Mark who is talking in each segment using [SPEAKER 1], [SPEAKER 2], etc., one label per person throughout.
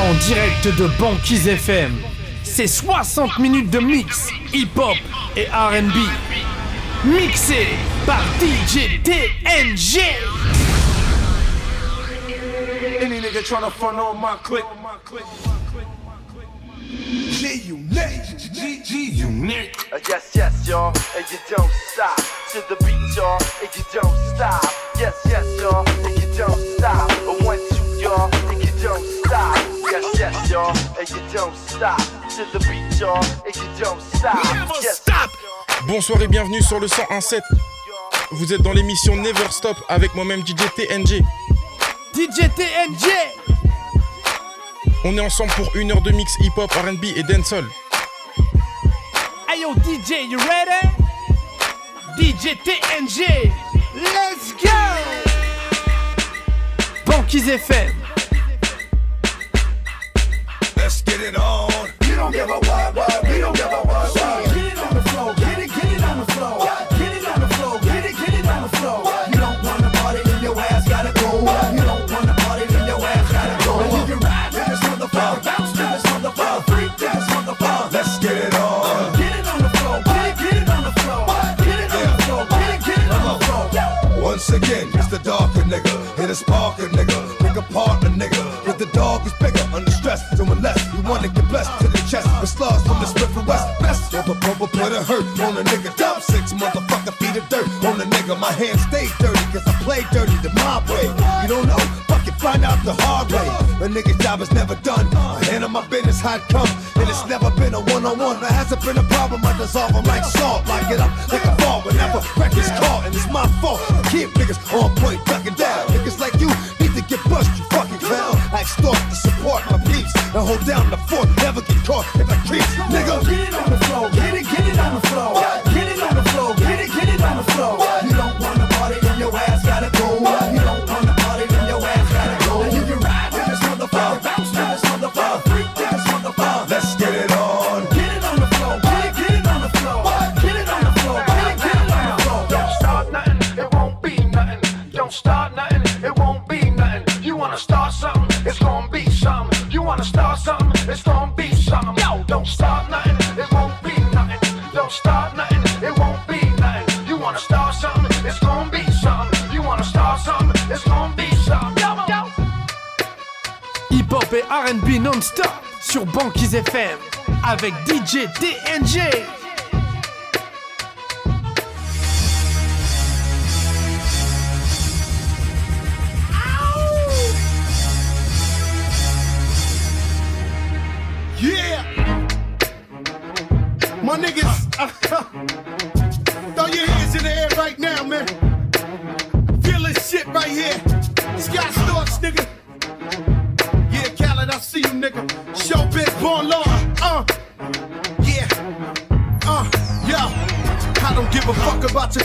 [SPEAKER 1] En direct de Banquise FM, c'est 60 minutes de mix hip-hop et RB. Mixé par DJ TNG.
[SPEAKER 2] Any nigga tryna front on my click. G unique, G G unique.
[SPEAKER 3] Uh, yes, yes, y'all, and you don't stop to the beat, y'all, and you don't stop. Yes, yes, y'all, and you don't stop. A one, two, y'all, and you don't stop. Yes, yes, y'all, and you don't stop to the beat, y'all, and you don't stop. Yes,
[SPEAKER 2] stop.
[SPEAKER 4] Bonsoir et bienvenue sur le 101.7. Vous êtes dans l'émission Never Stop avec moi-même DJ TNG.
[SPEAKER 1] DJ TNG.
[SPEAKER 4] On est ensemble pour une heure de mix hip-hop, RB et dancehall.
[SPEAKER 1] Hey yo DJ, you ready? DJ TNG. Let's go. Banquise FM.
[SPEAKER 2] Let's get it on. You don't give a what, what, we don't give a what, what. Get it on the floor, get it, get it on the floor. Get it on the floor, get it, get it on the floor. You don't wanna party, then your ass gotta go. You don't wanna party, then your ass gotta go. And you ride to this motherfucker, bounce to this motherfucker, freak to this motherfucker. Let's get it on. Get it on the floor, get it, get it on the floor. Get it on the floor, get it, get it on the floor.
[SPEAKER 5] Once again, it's the darker nigga. Hit a sparker nigga. Pick a nigga. But the dog is bigger, Doing less. You wanna get blessed to the chest. The slugs from the spit from west. Best ever bumper put a hurt on a nigga. Dump six motherfucker feet of dirt on a nigga. My hands stay dirty cause I play dirty the mob way. You don't know? Fuck it, find out the hard way. A nigga's job is never done. I handle my business how it come. And it's never been a one on one. There hasn't been a problem. I dissolve them like salt. Lock it up like a ball whenever records caught. And it's my fault. I keep niggas on point, ducking down. Niggas like you need to get bust, you fucking clown. I extort to support my peeps and hold down the fort. Never get caught if I creep, nigga.
[SPEAKER 2] Get it on the floor, get it, get it on the floor.
[SPEAKER 1] RB non-stop sur Banquise FM avec DJ TNG.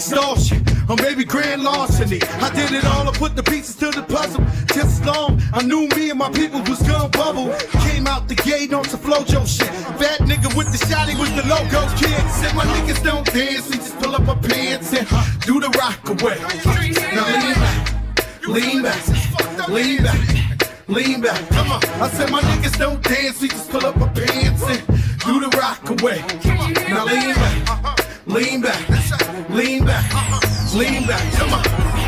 [SPEAKER 2] shit, or maybe grand larceny. I did it all, I put the pieces to the puzzle. Just as long I knew me and my people was gonna bubble. Came out the gate on some Flo-Jo shit. Bad nigga with the shotty was the logo kid. Said my niggas don't dance, we just pull up our pants and do the rock away. Now lean back, lean back, lean back. Lean back, come on. I said my niggas don't dance, we just pull up our pants and do the rock away. Now lean back, lean back, lean back, uh-huh. lean back, come on.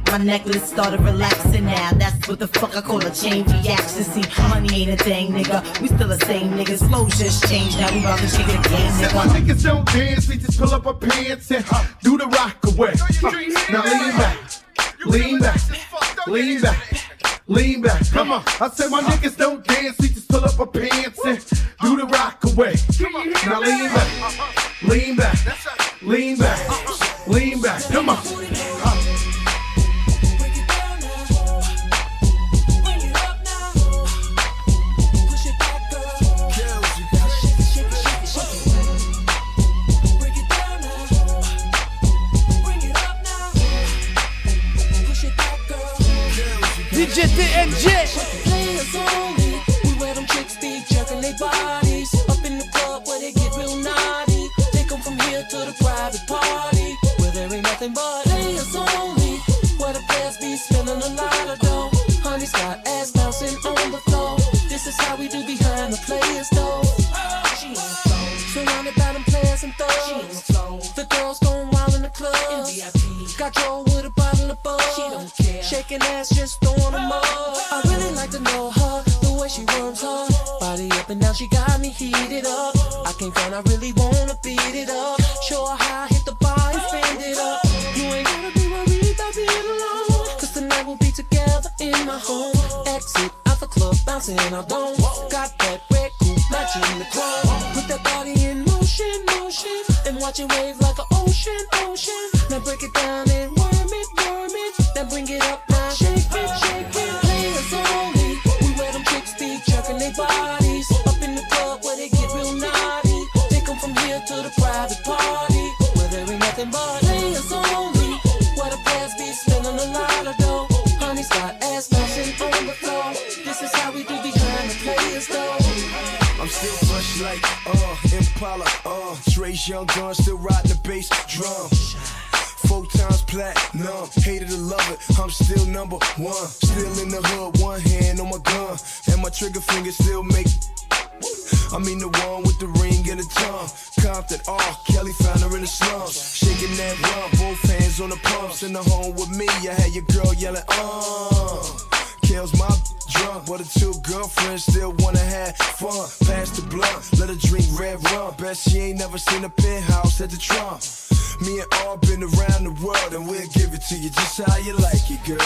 [SPEAKER 6] my necklace started relaxing now. That's what the fuck I call a chain reaction. See, money ain't a thing, nigga. We still the same niggas. Flow just changed. Now we about to shake the game,
[SPEAKER 7] Said my
[SPEAKER 6] nigga.
[SPEAKER 7] niggas don't dance, we just pull up our pants and do the rock away. Now lean back, lean back, lean back, lean back. Come on. I said my niggas don't dance, we just pull up our pants and do the rock away. Now lean back, lean back, lean back, lean back. Come on.
[SPEAKER 8] DJ TNG.
[SPEAKER 9] She ain't
[SPEAKER 10] never seen a penthouse at the Trump. Me and all been around the world, and we'll give it to you just how you like it, girl.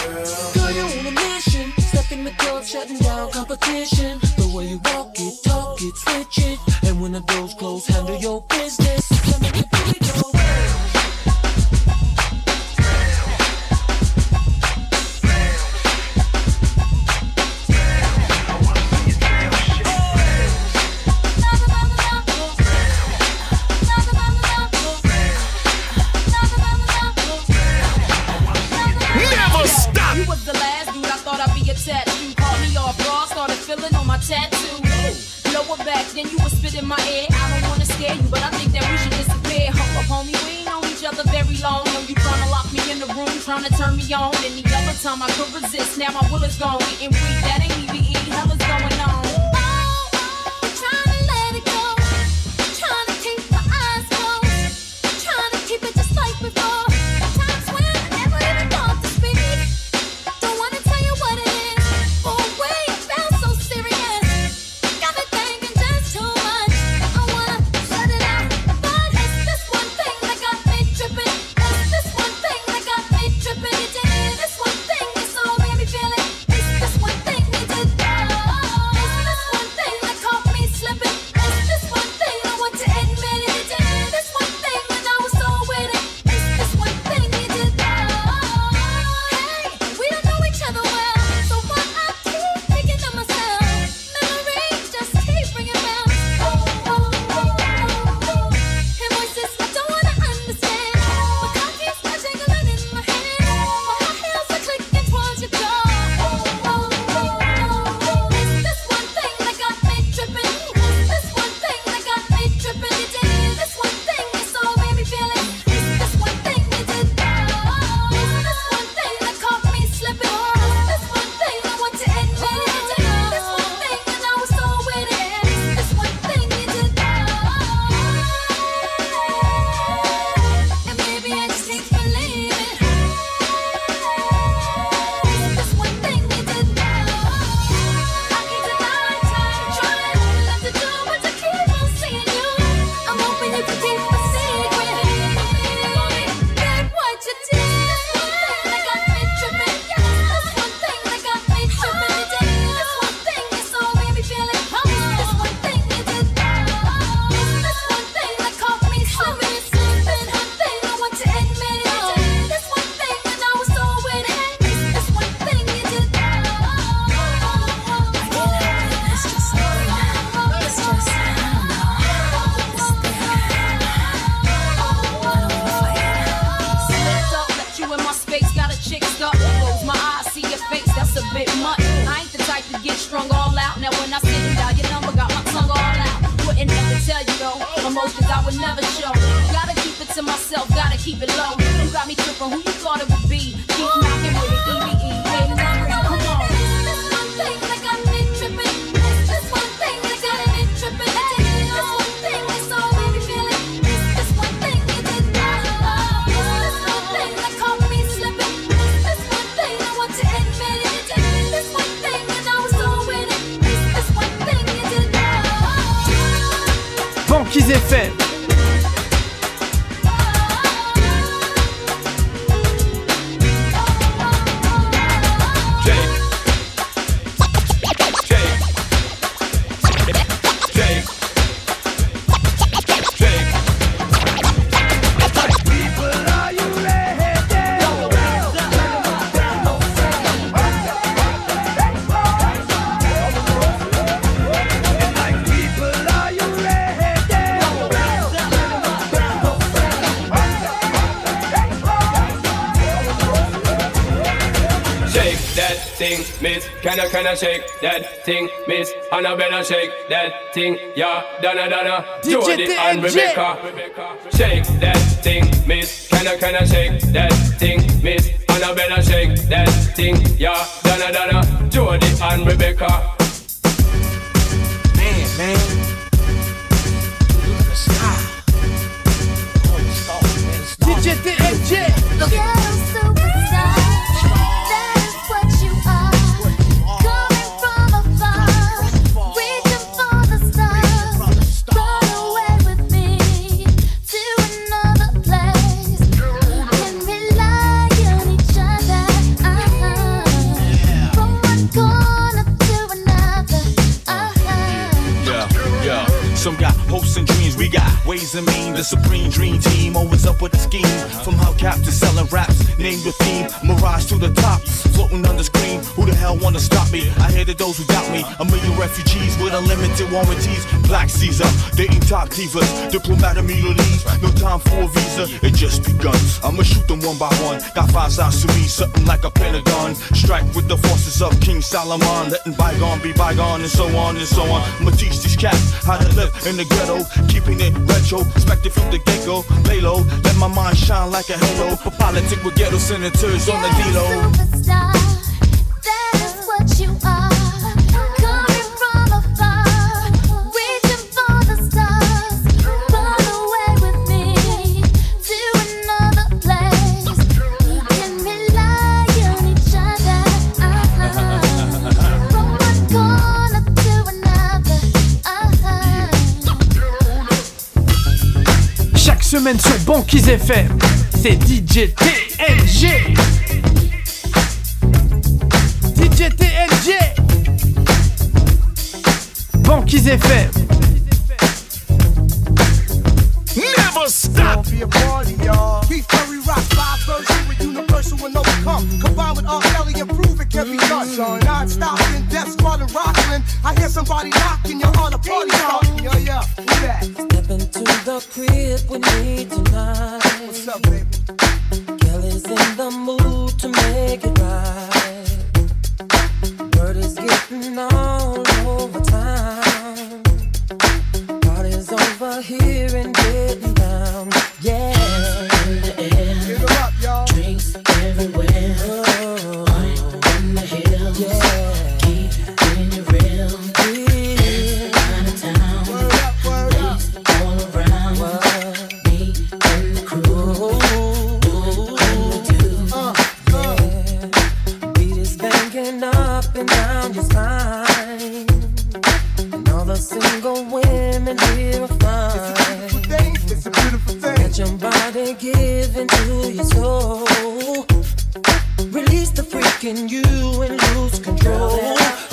[SPEAKER 9] Girl, you're on a mission. Step in the club, shutting down competition. The way you walk it, talk it, switch it. And when the doors close, handle your business. Let me get dope.
[SPEAKER 8] Never
[SPEAKER 11] then you was spit in my ear. I don't wanna scare you, but I think that we should disappear. Hold up, homie, we ain't known each other very long. Know you tryna lock me in the room, tryna turn me on. Any other time I could resist, now my will is gone. Getting weak, that ain't even. Hell is going on.
[SPEAKER 12] Miss. Can I, shake that thing, miss? And I better shake that thing, yeah. Donna, Donna,
[SPEAKER 1] DJ
[SPEAKER 12] Jody and Rebecca. Shake that thing, miss. Can I, can I shake that thing, miss? And I better shake that thing, yeah. Donna, Donna, Jody and Rebecca.
[SPEAKER 2] Man, man. Look at the sky. Oh, the man. The stars.
[SPEAKER 1] DJ TNG.
[SPEAKER 13] Yeah, supreme dream team always up with a scheme. From hubcap to selling raps, name the theme. Mirage to the top, floating on the screen. Who the hell wanna stop me? I hated those who doubt me. A million refugees with unlimited warranties. Black Caesar, dating top divas, diplomatic immunities. No time for a visa, it just begun. I'ma shoot them one by one. Got five sides to me, something like a pentagon. Strike with the forces of King Solomon, letting bygone be bygone, and so on and so on. I'ma teach these cats how to live in the ghetto, keeping it retro. Expected from the get go, lay low, let my mind shine like a halo. For politic with ghetto senators on the D-Lo.
[SPEAKER 1] Chaque semaine sur Banquise FM, c'est DJ TNG. Banquise FM.
[SPEAKER 14] Never stop. Be a party, y'all. Keith Curry rock live version with universal and overcome. Combined with R. Kelly and prove it can be done. Mm. Non-stop in death squad and rockin'. I hear somebody knocking, you're on a party starting. Yeah, yeah. Who that?
[SPEAKER 8] Step into the crib with me tonight.
[SPEAKER 14] What's up, baby?
[SPEAKER 8] Kelly's in the mood to make it right. Let your body give into your soul. Release the freak in you and lose control.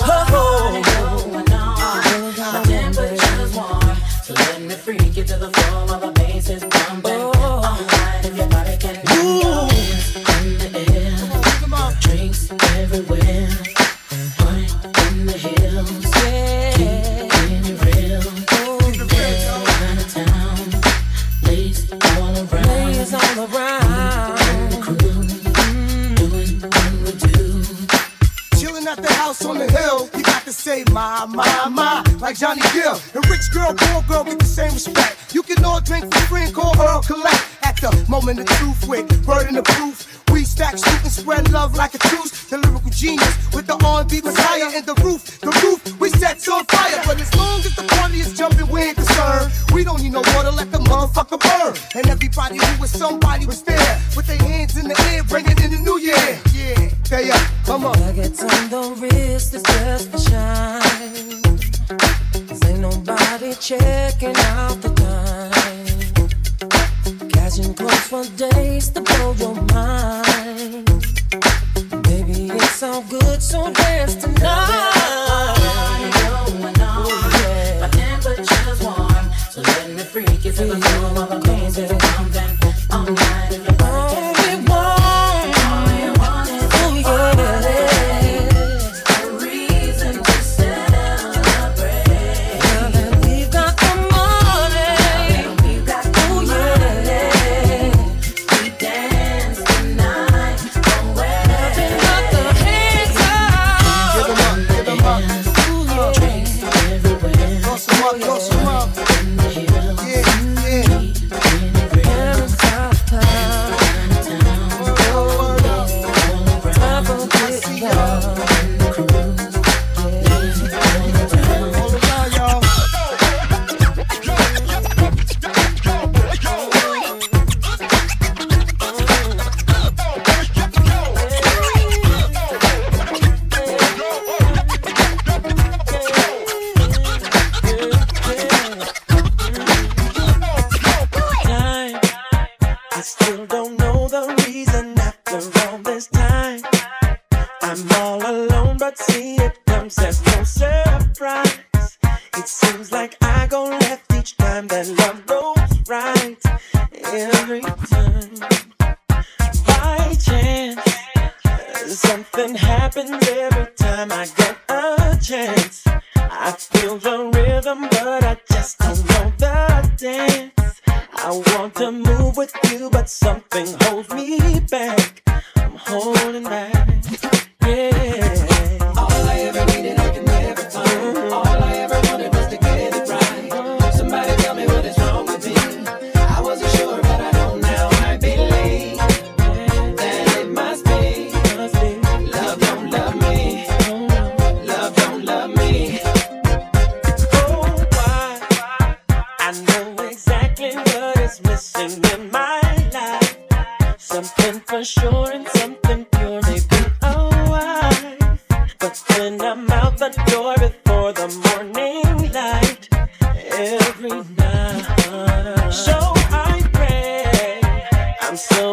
[SPEAKER 15] So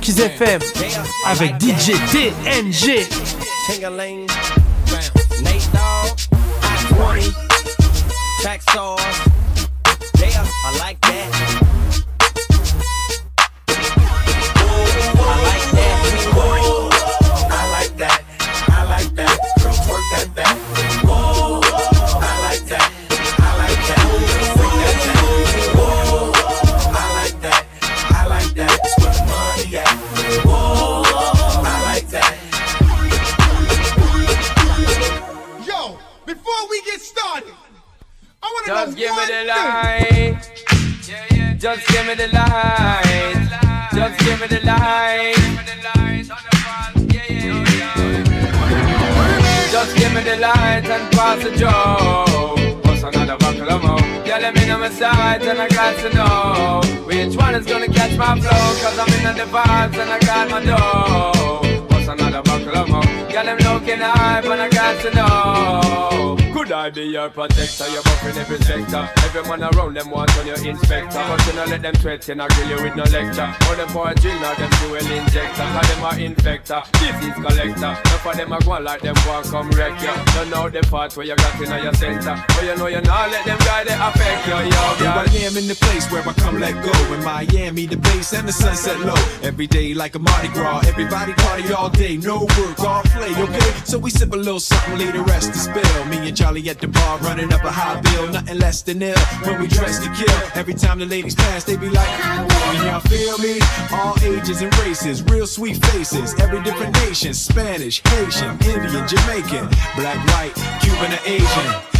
[SPEAKER 16] Banquise FM avec DJ TNG.
[SPEAKER 12] Joe. What's another buckle of more? Yeah, let me know my sides and I got to know which one is gonna catch my flow. Cause I'm in the vibes and I got my dough. What's another of more? Yeah, them looking hype and I got to know. Could I be your protector? You're buffing every sector. Every man around them want on your inspector. But you know let them sweat, you not grill you with no lecture. Or them for a drill, now them fuel injector. Cause them a infector, disease collector. Enough of them a go on like them want come wreck you. Don't know the part where you got in your center. But you know you not let them guy they affect you, yo, girl.
[SPEAKER 17] I am in the place where I come let go. In Miami, the base and the sunset low. Every day like a Mardi Gras. Everybody party all day, no work, all play, okay? So we sip a little something, leave the rest to spill. Me and Charlie at the bar running up a high bill, nothing less than ill. When we dress to kill, every time the ladies pass, they be like, Can y'all feel me? All ages and races, real sweet faces, every different nation Spanish, Haitian, Indian, Jamaican, black, white, Cuban, or Asian.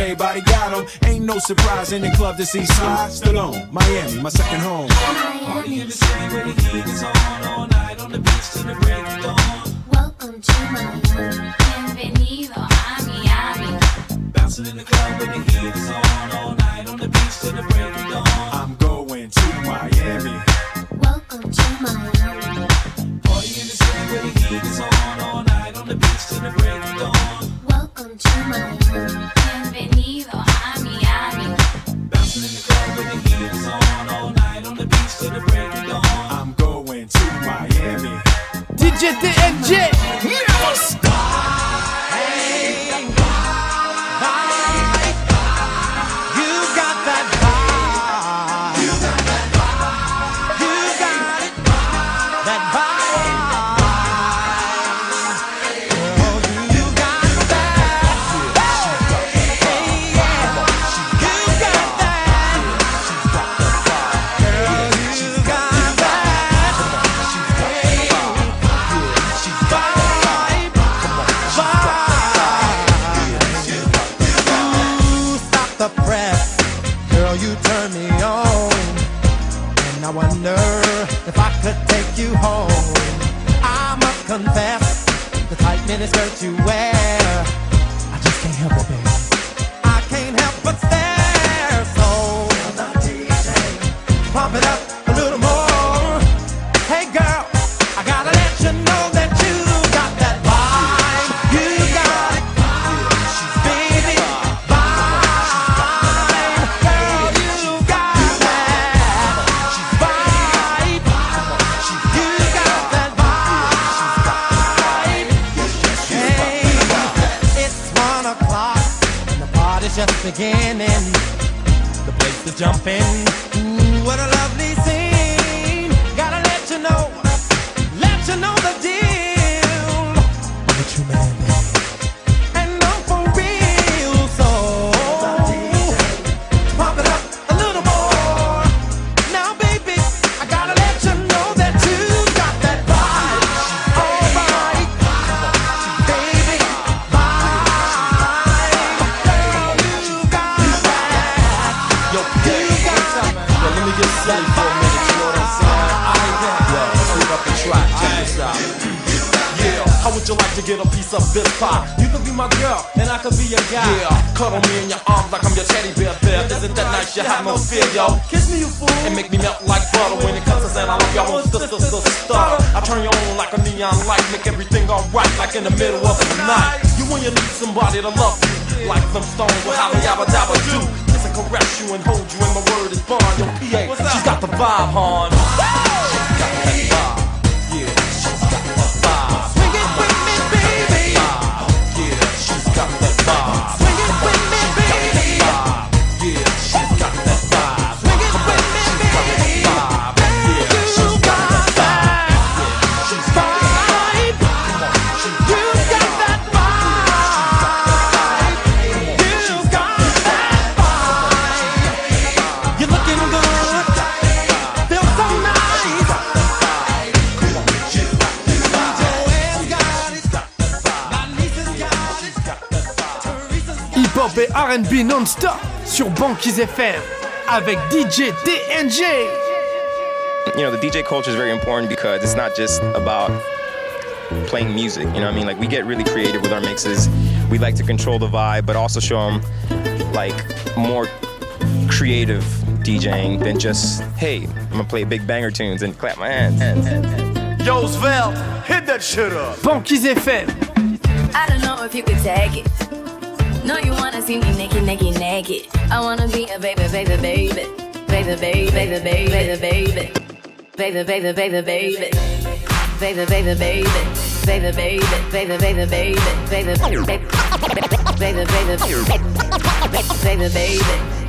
[SPEAKER 17] everybody got 'em. bottom. Ain't no surprise in the club to see Sly Stallone. Miami, my second home.
[SPEAKER 8] Party in the city where the heat is on all night on the beach till the break of dawn. Welcome to Miami. Bienvenido a Miami. Bouncing in the club where the heat is on all night on the beach till the break of dawn.
[SPEAKER 17] I'm going to Miami.
[SPEAKER 8] Welcome to Miami. Party in the city where the heat is on all night on the beach till the break of dawn. Welcome to Miami. Bienvenido a Miami. Bouncing in the club where the heat is on all night on the beach till the break of dawn.
[SPEAKER 17] I'm going to Miami.
[SPEAKER 16] DJ TNG.
[SPEAKER 18] Let
[SPEAKER 19] me get silly for a minute, you know what I'm saying? Yo, let's up the track, check this out. Yeah, how would you like to get a piece of this pie? You could be my girl, and I could be your guy. Yeah, cuddle me in your arms like I'm your teddy bear, bear. Isn't that nice? You have no fear, yo. Kiss me, you fool, and make me melt like butter when it comes to saying I love y'all. Sister, sister, stutter. I turn you on like a neon light, make everything alright, like in the middle of the night. You when you need somebody to love you, like some stones will holla yabba dabba do. Caress you and hold you, and my word is bond. Yo, PA, she's got the vibe, hon. She's got that vibe.
[SPEAKER 16] R&B non-stop sur Banquise FM avec DJ TNG.
[SPEAKER 20] you know the DJ culture is very important because it's not just about playing music. You know what I mean? Like we get really creative with our mixes. We like to control the vibe, but also show them like more creative DJing than just hey, I'm gonna play big banger tunes and clap my hands.
[SPEAKER 16] Yo, Svel, hit that shit up. Banquise FM.
[SPEAKER 21] I don't know if you could take it. No, you wanna see me naked, naked, naked. I wanna be a
[SPEAKER 8] baby, baby, baby. Baby,
[SPEAKER 22] baby, baby, baby, baby, baby. Baby, baby, baby, baby. Baby, baby, baby. Baby, baby, baby, baby, baby. Baby, baby, baby. Baby, baby, baby, baby.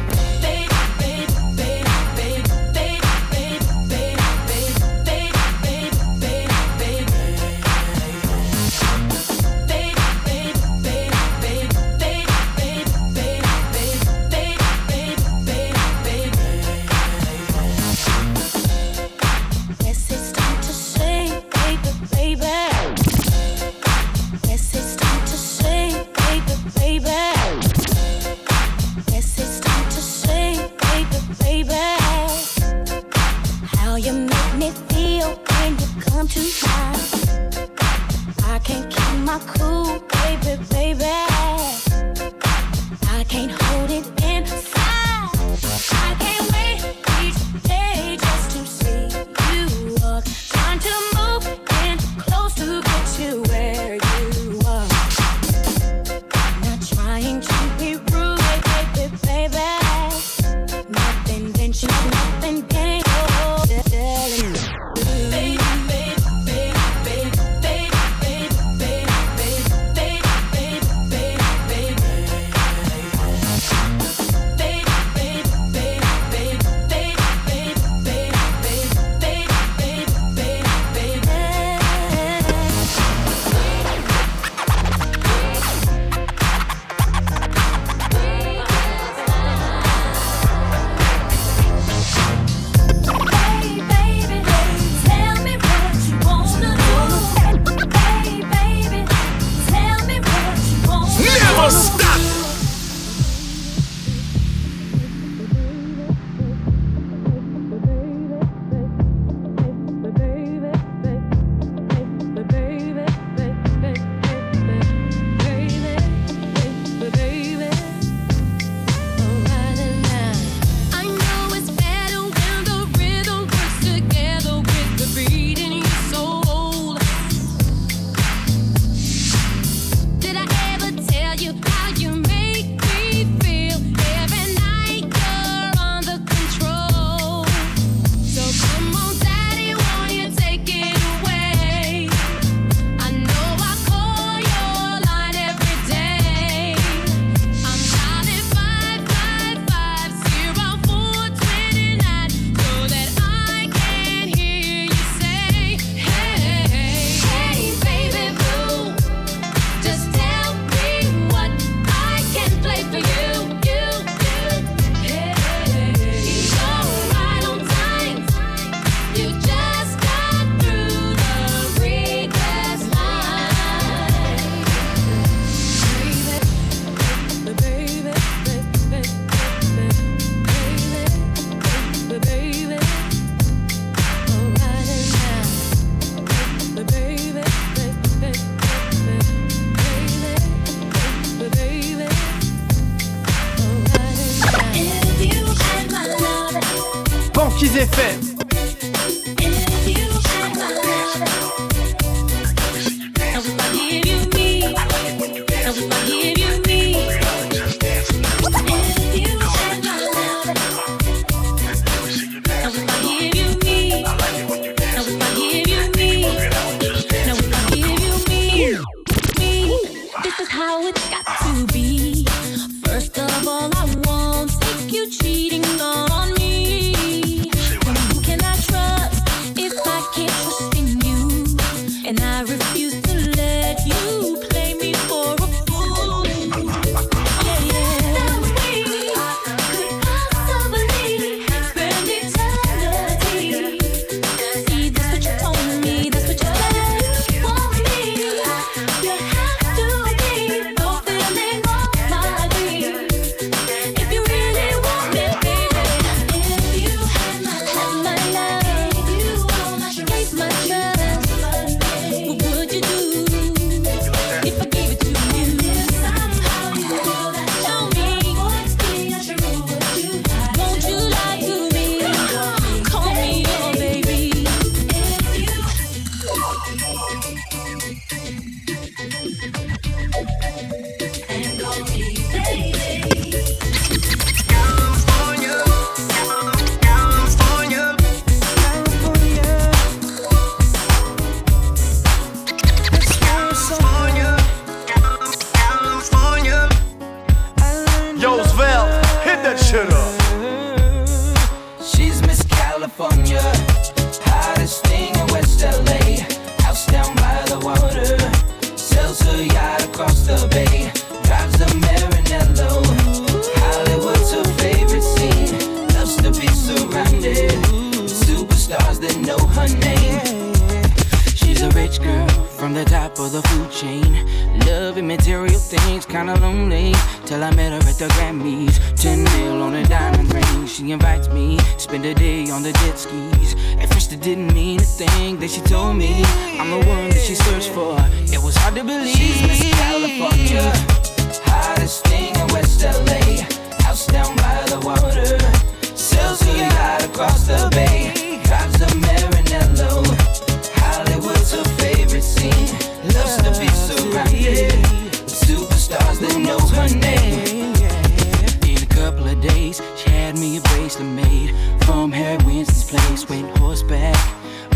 [SPEAKER 23] Ten mil on a diamond ring. She
[SPEAKER 15] invites me. Spend a day on the jet skis. At first, it didn't mean a thing that she told me. I'm the one that she searched for. It was hard to believe.
[SPEAKER 23] She's Miss California, hottest thing in West LA. House down by the water, sails her yacht across the bay. Drives a Maranello. Hollywood's her favorite scene. Loves to be surrounded superstars that know her name.
[SPEAKER 15] Days, she had me a bracelet made from Harry Winston's place. Went horseback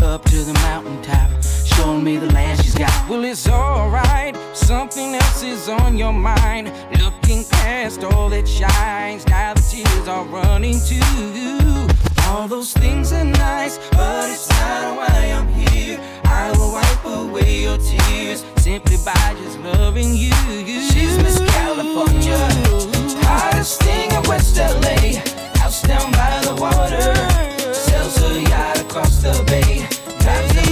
[SPEAKER 15] up to the mountaintop, showing me the land she's got. Well, it's alright, something else is on your mind. Looking past all that shines, now the tears are running too. All those things are nice, but it's not why I'm here. I will wipe away your tears simply by just loving you.
[SPEAKER 23] She's Miss California, hottest thing in West LA. House down by the water, sails yacht across the bay. Drives a.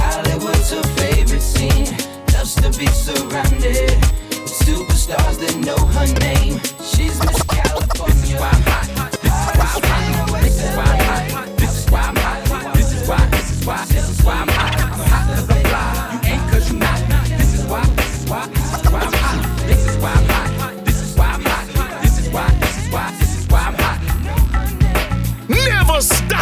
[SPEAKER 23] Hollywood's her favorite scene. Loves to be surrounded with superstars that know her name. She's Miss California. This is why I'm hot.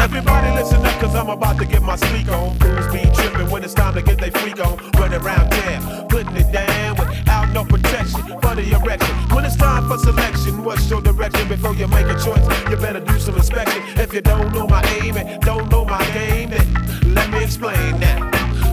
[SPEAKER 7] Everybody listen up, cause I'm about to get my speak on. Fools be tripping when it's time to get they freak on. Run around town, putting it down without no protection for the erection. When it's time for selection, what's your direction before you make a choice? You better do some inspection. If you don't know my aim and don't know my game, then let me explain that.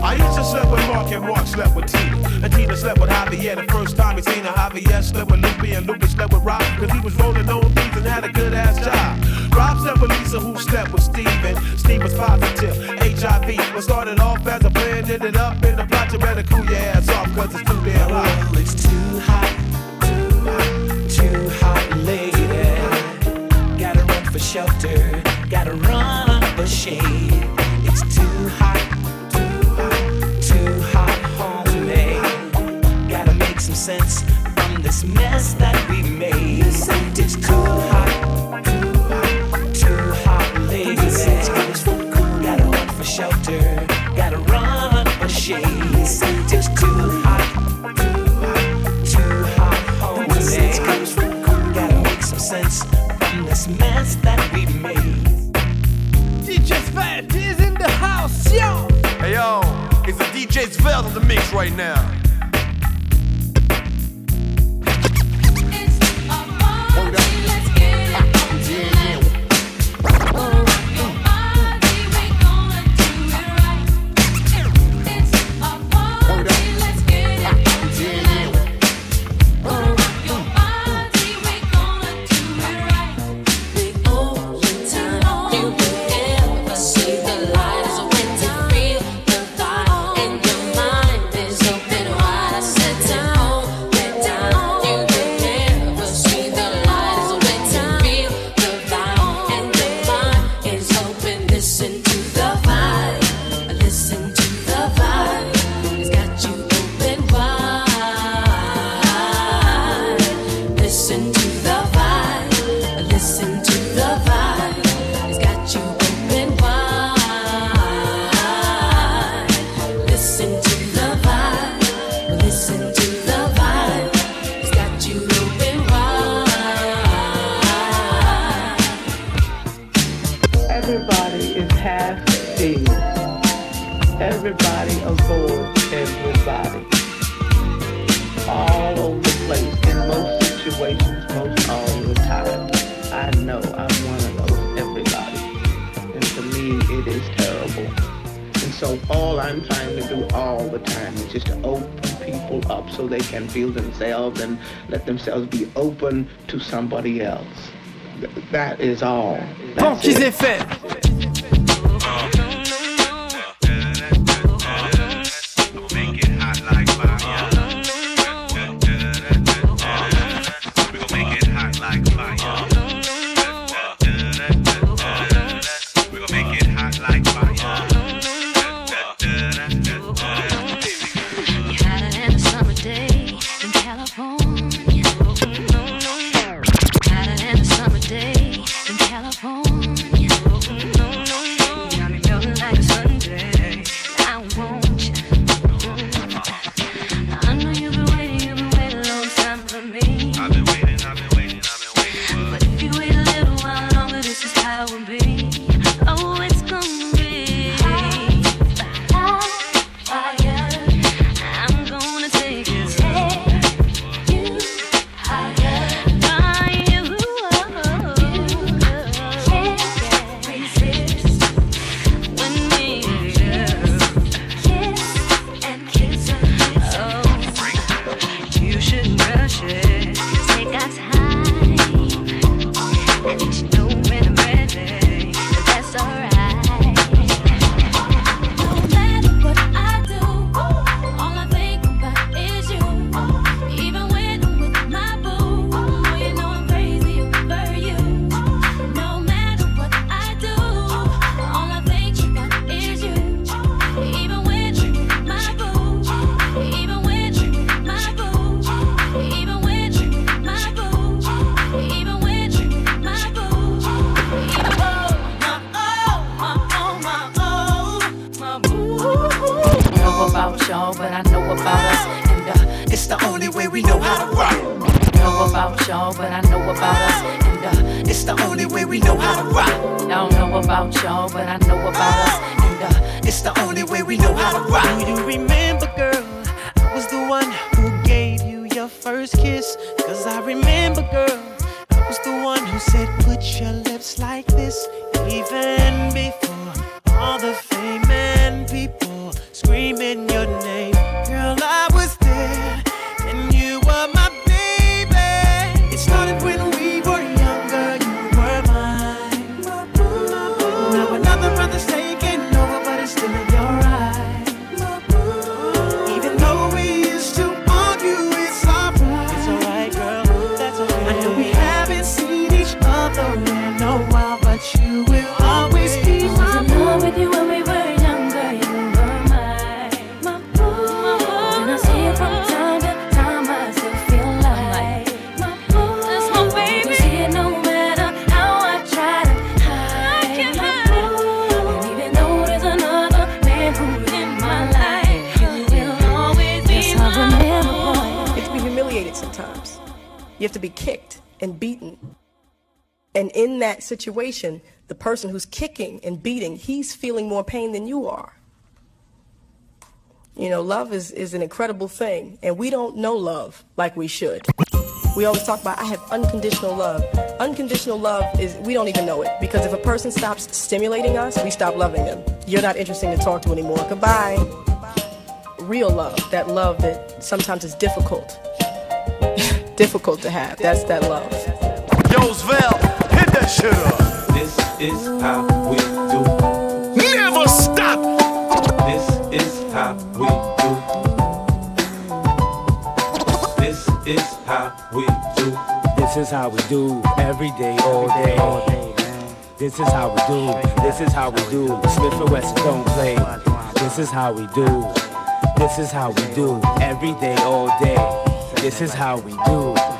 [SPEAKER 7] I used to slept with Mark and Mark slept with Tina. And Tina slept with Javier the first time he seen her. Javier slept with Lupe and Lupe slept with Rob. Cause he was rolling on beats and had a good ass job. Rob slept with Lisa who slept with Steven. Steve was positive, HIV. What started off as a plan ended up in a plot. You better cool your ass off cause it's too damn hot.
[SPEAKER 23] It's too hot, too hot, too hot, lady. Gotta run for shelter, gotta run for shade. Sense from this mess that we made. It's too hot, too hot, too hot, lady. Gotta run for shelter, gotta run for shade. It's too hot, too hot, homie. Gotta make some sense from this mess that we made.
[SPEAKER 1] DJ Fat is in the house, yo!
[SPEAKER 22] Hey yo, it's the DJ Svelte on the mix right now.
[SPEAKER 24] So all I'm trying to do all the time is just to open people up so they can feel themselves and let themselves be open to somebody else. Th- That is all. That's it.
[SPEAKER 25] You
[SPEAKER 26] have to be kicked and beaten. And in that situation, the person who's kicking and beating, he's feeling more pain than you are. You know, love is, is an incredible thing, and we don't know love like we should. We always talk about, I have unconditional love. Unconditional love is, we don't even know it, because if a person stops stimulating us, we stop loving them. You're not interesting to talk to anymore. Goodbye. Real love, that love that sometimes is difficult. difficult to have. That's that love.
[SPEAKER 4] Yosville, hit that shit up.
[SPEAKER 19] This is how we do.
[SPEAKER 4] Never stop.
[SPEAKER 19] This is how we do. This is how we do.
[SPEAKER 27] This is how we do every day, all day, all day. This is how we do. This is how we do. Smith and Wesson don't play. This is how we do. This is how we do every day, all day. This is how we do
[SPEAKER 22] it.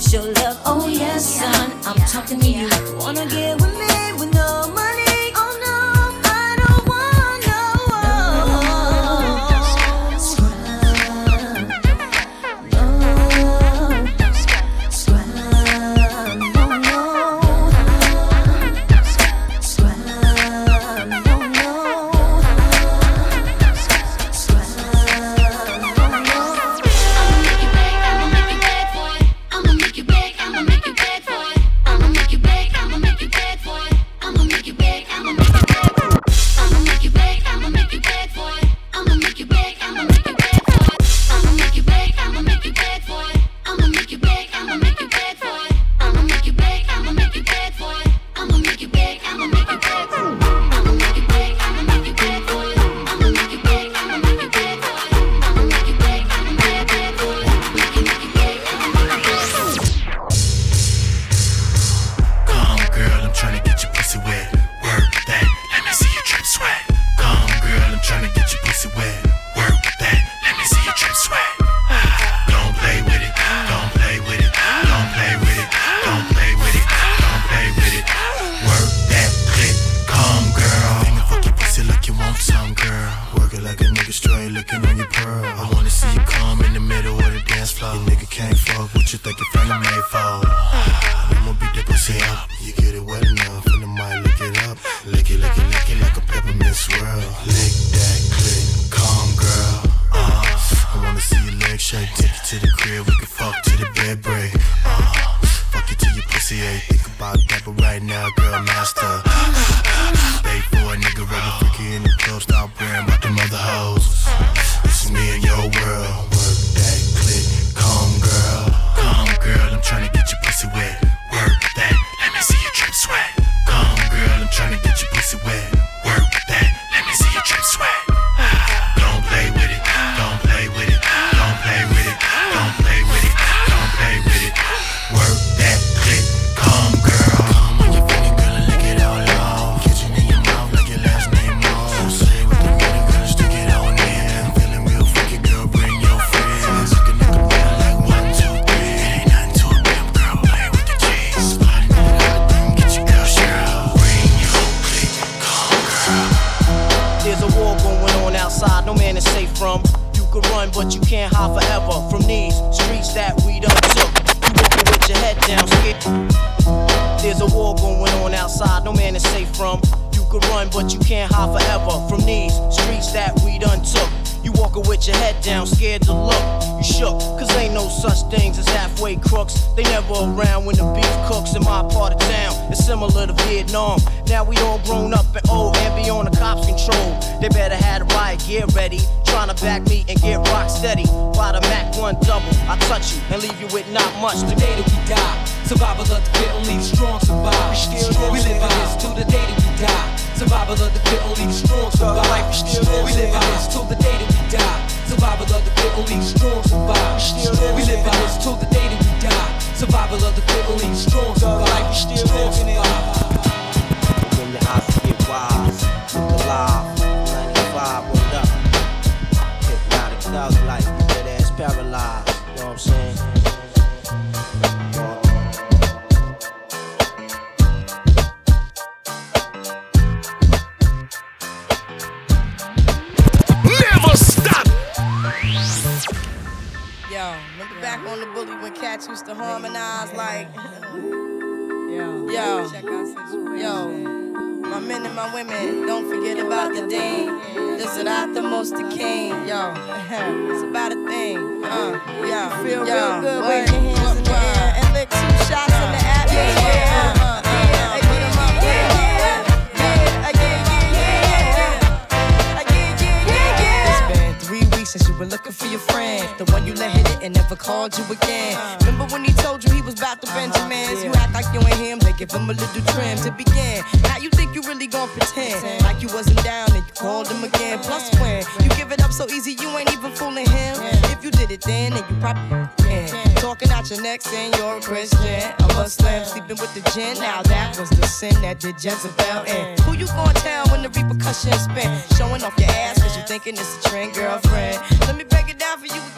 [SPEAKER 22] show
[SPEAKER 28] love.
[SPEAKER 8] Oh
[SPEAKER 11] yes, son, I'm talking to you. Wanna get
[SPEAKER 29] Peppermint swirl, lick that click, calm girl. Uh, I wanna see your leg shake, take you to the crib, we can fuck to the bed break. Uh, fuck you to your pussy, ain't think about that, but right now, girl, master.
[SPEAKER 30] Him a little trim to begin. Now you think you really gon' pretend like you wasn't down and you called him again. Plus when you give it up so easy, you ain't even fooling him. If you did it then, then you probably can. Talking out your neck saying you're a Christian, a Muslim, sleeping with the gin. Now that was the sin that did Jezebel in. Who you gon' tell when the repercussions spin? Showing off your ass cause you thinking it's a trend, girlfriend. Let me break it down for. You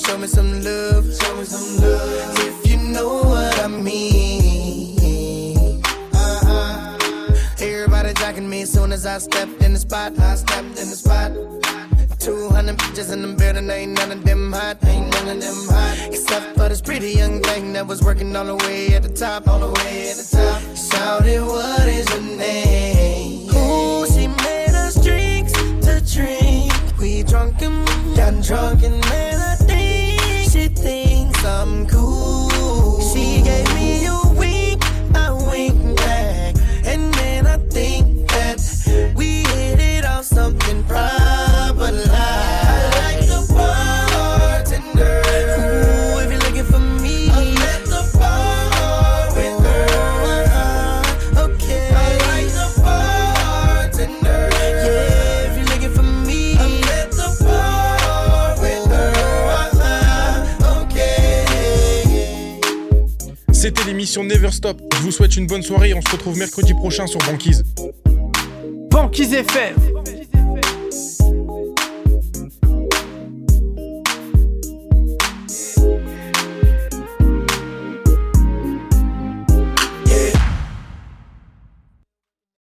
[SPEAKER 31] Show me some love. Show me some love. If you know what I mean. Uh-uh. Everybody jacking me as soon as I stepped in the spot. I stepped in the spot. 200 bitches in the building, ain't none of them hot, ain't none of them hot. Except for this pretty young thing that was working all the way at the top, all the way at the top.
[SPEAKER 32] Une bonne soirée et on se retrouve mercredi prochain sur Banquise.
[SPEAKER 16] Banquise FM.